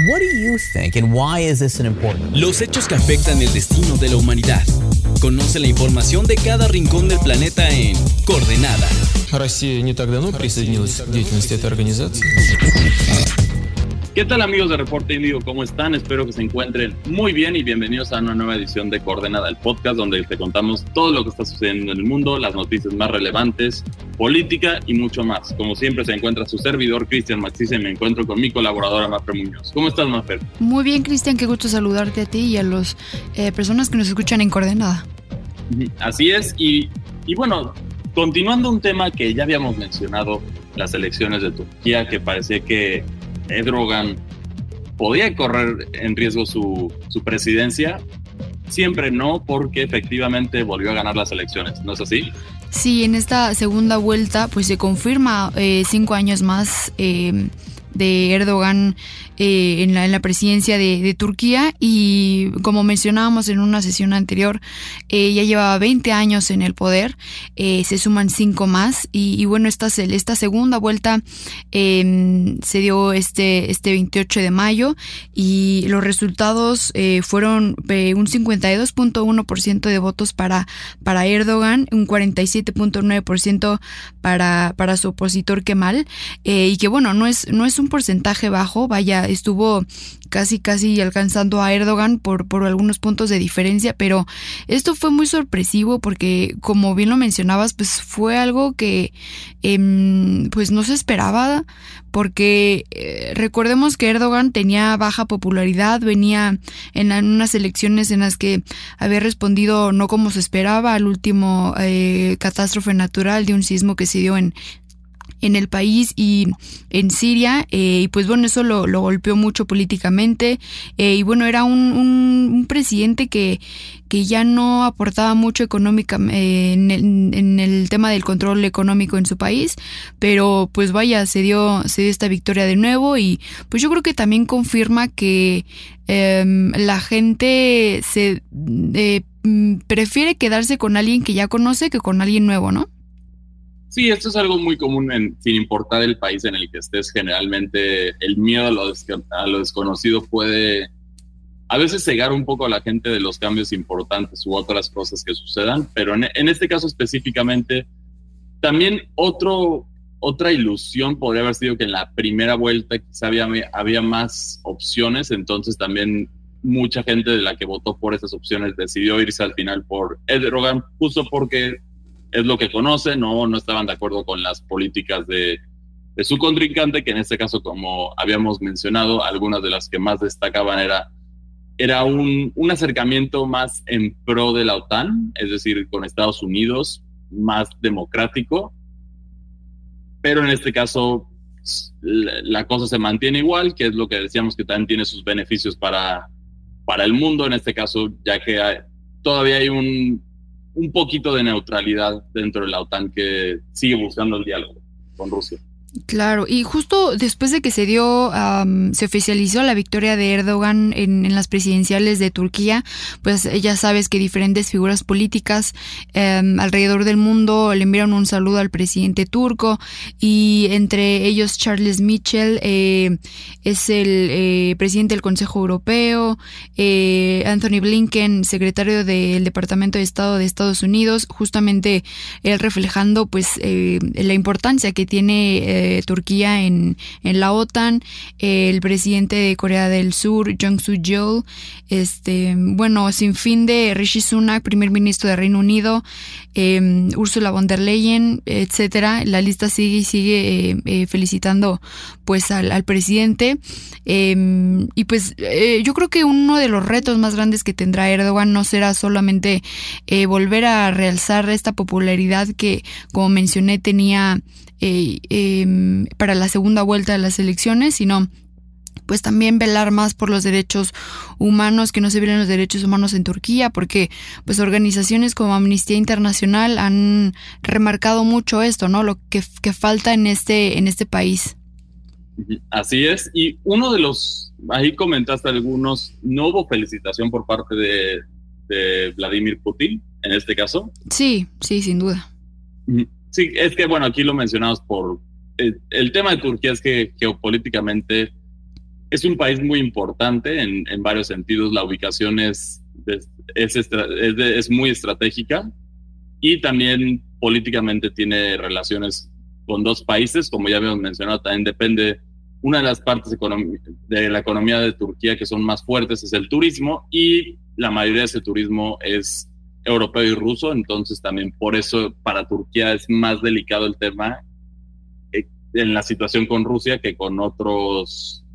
What do you think and why is this an important? Los hechos que afectan el destino de la humanidad. Conoce la información de cada rincón del planeta en Coordenada. Россия не так давно присоединилась к деятельности этой организации. ¿Qué tal amigos de Reporte Índigo? ¿Cómo están? Espero que se encuentren muy bien y bienvenidos a una nueva edición de Coordenada, el podcast donde te contamos todo lo que está sucediendo en el mundo, las noticias más relevantes, política y mucho más. Como siempre se encuentra su servidor Cristian Maxice y me encuentro con mi colaboradora Mafer Muñoz. ¿Cómo estás Mafer? Muy bien Cristian, qué gusto saludarte a ti y a las eh, personas que nos escuchan en Coordenada. Así es y, y bueno, continuando un tema que ya habíamos mencionado, las elecciones de Turquía, que parecía que Erdogan podía correr en riesgo su, su presidencia, siempre no, porque efectivamente volvió a ganar las elecciones, ¿no es así? Sí, en esta segunda vuelta pues se confirma eh, cinco años más eh, de Erdogan eh, en, la, en, la, presidencia de, Turquía. Y como mencionábamos en una sesión anterior, eh, ya llevaba 20 años en el poder, eh, se suman cinco más. Y, y, bueno, esta, esta segunda vuelta em, se dio este, este 28 de mayo. Y los resultados eh, fueron eh, un 52.1% de votos para, para Erdogan, un 47.9% para, para su opositor Kemal. Y que bueno, no es, no es un porcentaje bajo, vaya, estuvo casi casi alcanzando a Erdogan por, por algunos puntos de diferencia, pero esto fue muy sorpresivo porque como bien lo mencionabas, pues fue algo que eh, pues no se esperaba porque eh, recordemos que Erdogan tenía baja popularidad, venía en, unas elecciones en las que había respondido no como se esperaba al último eh, catástrofe natural de un sismo que se dio en en el país y en Siria eh, y pues bueno eso lo, lo golpeó mucho políticamente eh, y bueno era un, un, un, presidente que que ya no aportaba mucho económica eh, en, el, en, el, tema del control económico en su país pero pues vaya se dio se dio esta victoria de nuevo y pues yo creo que también confirma que la gente se prefiere quedarse con alguien que ya conoce que con alguien nuevo no Sí, esto es algo muy común en, sin importar el país en el que estés. Generalmente el miedo a lo, a lo, desconocido puede a veces cegar un poco a la gente de los cambios importantes u otras cosas que sucedan, pero en, este caso específicamente, también otro, otra ilusión podría haber sido que en la primera vuelta quizá había, más opciones, entonces también mucha gente de la que votó por esas opciones decidió irse al final por Erdogan, justo porque es lo que conoce, no, no estaban de acuerdo con las políticas de, de su contrincante, que en este caso, como habíamos mencionado, algunas de las que más destacaban era, era un, un acercamiento más en pro de la OTAN, es decir, con Estados Unidos, más democrático, pero en este caso la, la cosa se mantiene igual, que es lo que decíamos que también tiene sus beneficios para, para el mundo, en este caso, ya que hay, todavía hay un, un poquito de neutralidad dentro de la OTAN que sigue buscando el diálogo con Rusia. Claro, y justo después de que se dio, um, se oficializó la victoria de Erdogan en, en, las presidenciales de Turquía, pues ya sabes que diferentes figuras políticas um, alrededor del mundo le enviaron un saludo al presidente turco y entre ellos Charles Michel eh, es el eh, presidente del Consejo Europeo, eh, Anthony Blinken, secretario del Departamento de Estado de Estados Unidos, justamente él reflejando pues eh, la importancia que tiene Turquía en, en, la OTAN, el presidente de Corea del Sur, Jong Soo-yeol, este, bueno, sin fin de Rishi Sunak, primer ministro de Reino Unido, eh, Ursula von der Leyen, etcétera. La lista sigue y sigue eh, eh, felicitando pues al, al presidente. y pues yo creo que uno de los retos más grandes que tendrá Erdogan no será solamente volver a realzar esta popularidad que, como mencioné, tenía eh, eh, para la segunda vuelta de las elecciones, sino pues también velar más por los derechos humanos, que no se violen los derechos humanos en Turquía, porque pues organizaciones como Amnistía Internacional han remarcado mucho esto, ¿no? Lo que, que falta en este, en este país. Así es, y uno de los, ahí comentaste algunos, no hubo felicitación por parte de, de Vladimir Putin, en este caso. Sí, sí, sin duda. Sí, es que bueno, aquí lo mencionamos por el, el, tema de Turquía es que geopolíticamente es un país muy importante en, en varios sentidos. La ubicación es, es, es, es muy estratégica y también políticamente tiene relaciones con dos países, como ya habíamos mencionado, también depende, una de las partes de la economía de Turquía que son más fuertes es el turismo y la mayoría de ese turismo es europeo y ruso, entonces también por eso para Turquía es más delicado el tema eh, en la situación con Rusia que con otros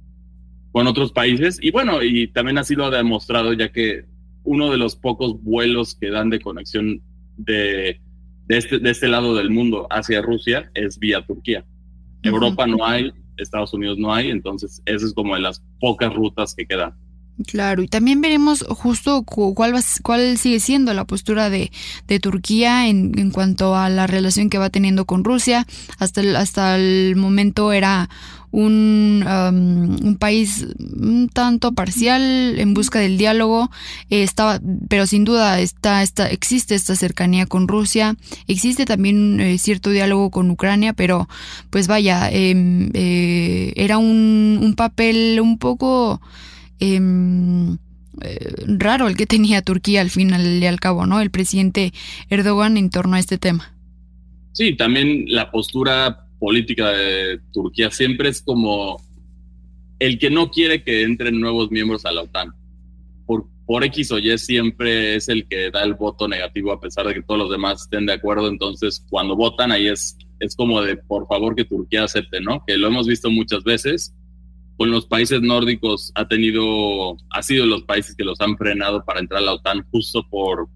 con otros países y bueno y también ha sido demostrado ya que uno de los pocos vuelos que dan de conexión de, de, este, de este lado del mundo hacia Rusia es vía Turquía. Europa no hay, Estados Unidos no hay, entonces esa es como de las pocas rutas que quedan. Claro, y también veremos justo cuál, cuál sigue siendo la postura de, de Turquía en, en, cuanto a la relación que va teniendo con Rusia. Hasta el, hasta el momento era un, um, un país un tanto parcial en busca del diálogo, eh, estaba, pero sin duda está, está, existe esta cercanía con Rusia, existe también eh, cierto diálogo con Ucrania, pero pues vaya, em, eh, era un, un papel un poco eh, raro el que tenía Turquía al final y al cabo, ¿no? El presidente Erdogan en torno a este tema. Sí, también la postura política de Turquía siempre es como el que no quiere que entren nuevos miembros a la OTAN. Por, por X o Y siempre es el que da el voto negativo a pesar de que todos los demás estén de acuerdo. Entonces, cuando votan ahí es, es como de por favor que Turquía acepte, ¿no? Que lo hemos visto muchas veces con los países nórdicos ha tenido, ha sido los países que los han frenado para entrar a la OTAN justo por,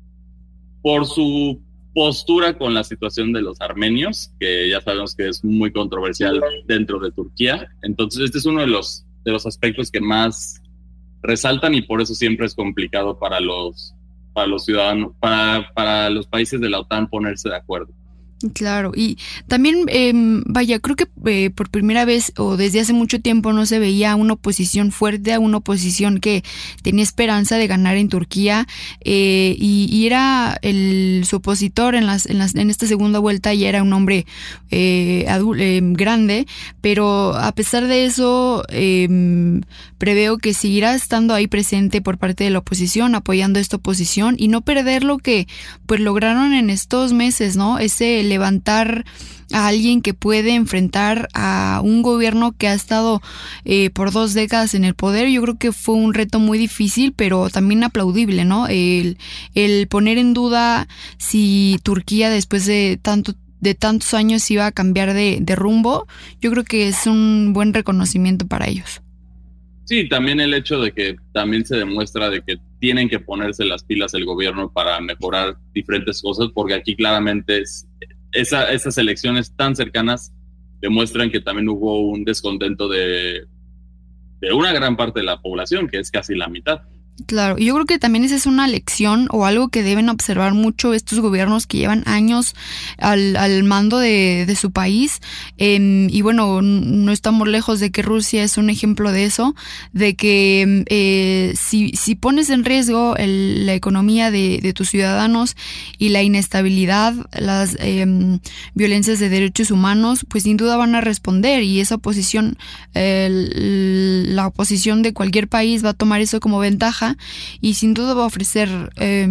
por su postura con la situación de los armenios, que ya sabemos que es muy controversial dentro de Turquía. Entonces, este es uno de los, de los aspectos que más resaltan y por eso siempre es complicado para los, para los ciudadanos, para, para los países de la OTAN ponerse de acuerdo. Claro, y también, eh, vaya, creo que eh, por primera vez o desde hace mucho tiempo no se veía una oposición fuerte, una oposición que tenía esperanza de ganar en Turquía eh, y, era el, su opositor en, las, en, las, en esta segunda vuelta y era un hombre eh, grande, pero a pesar de eso em, preveo que seguirá estando ahí presente por parte de la oposición, apoyando esta oposición y no perder lo que pues lograron en estos meses, ¿no? Ese levantar a alguien que puede enfrentar a un gobierno que ha estado eh, por dos décadas en el poder. Yo creo que fue un reto muy difícil, pero también aplaudible, ¿no? El, poner en duda si Turquía después de tanto de tantos años iba a cambiar de, de rumbo, yo creo que es un buen reconocimiento para ellos. Sí, también el hecho de que también se demuestra de que tienen que ponerse las pilas el gobierno para mejorar diferentes cosas, porque aquí claramente es, esa, esas elecciones tan cercanas demuestran que también hubo un descontento de, de una gran parte de la población, que es casi la mitad. Claro, yo creo que también esa es una lección o algo que deben observar mucho estos gobiernos que llevan años al, al mando de, de, su país. Eh, y bueno, no estamos lejos de que Rusia es un ejemplo de eso, de que eh, si, si, pones en riesgo el, la economía de, de, tus ciudadanos y la inestabilidad, las eh, violencias de derechos humanos, pues sin duda van a responder y esa oposición, la oposición de cualquier país va a tomar eso como ventaja y sin duda va a ofrecer eh,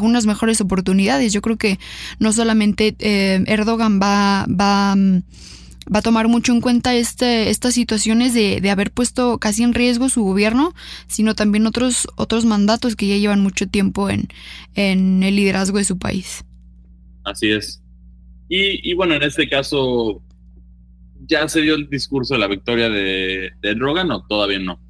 unas mejores oportunidades. Yo creo que no solamente eh, Erdogan va, va, va a tomar mucho en cuenta este, estas situaciones de, de, haber puesto casi en riesgo su gobierno, sino también otros, otros mandatos que ya llevan mucho tiempo en, en el liderazgo de su país. Así es. Y, bueno, en este caso, ¿ya se dio el discurso de la victoria de Erdogan o todavía no?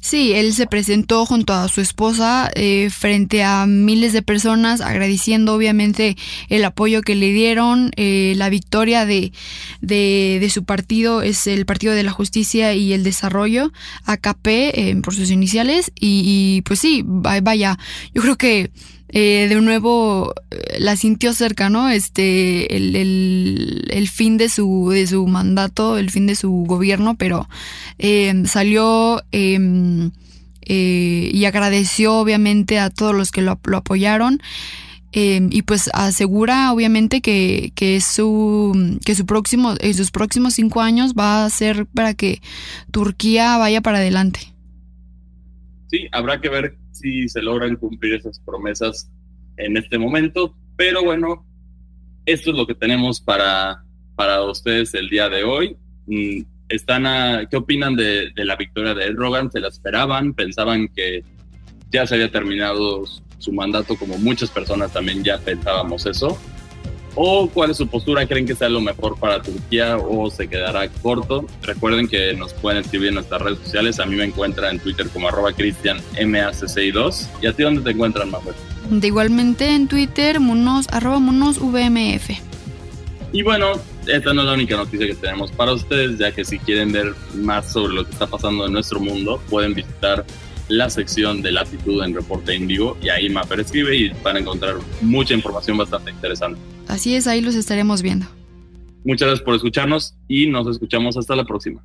Sí, él se presentó junto a su esposa eh, frente a miles de personas, agradeciendo obviamente el apoyo que le dieron. Eh, la victoria de, de, de, su partido es el Partido de la Justicia y el Desarrollo, AKP, eh, por sus iniciales. Y, y, pues sí, vaya, yo creo que eh, de nuevo la sintió cerca, ¿no? Este, el, el, fin de su, de su mandato, el fin de su gobierno, pero eh, salió eh, y agradeció obviamente a todos los que lo, lo apoyaron. y pues asegura obviamente que, que su que su próximo sus próximos cinco años va a ser para que Turquía vaya para adelante. sí, habrá que ver se logran cumplir esas promesas en este momento, pero bueno, esto es lo que tenemos para, para ustedes el día de hoy. Mm, están a, ¿Qué opinan de, de la victoria de Ed Rogan? ¿Se la esperaban? ¿Pensaban que ya se había terminado su mandato como muchas personas también ya pensábamos eso? ¿O cuál es su postura? ¿Creen que sea lo mejor para Turquía o se quedará corto? Recuerden que nos pueden escribir en nuestras redes sociales. A mí me encuentran en Twitter como arroba cristianmac62. ¿Y a ti dónde te encuentran, Manuel? De igualmente en Twitter, monos, arroba monosvmf. Y bueno, esta no es la única noticia que tenemos para ustedes, ya que si quieren ver más sobre lo que está pasando en nuestro mundo, pueden visitar la sección de latitud en Reporte Índigo y ahí Mapper escribe y van a encontrar mucha información bastante interesante. Así es, ahí los estaremos viendo. Muchas gracias por escucharnos y nos escuchamos hasta la próxima.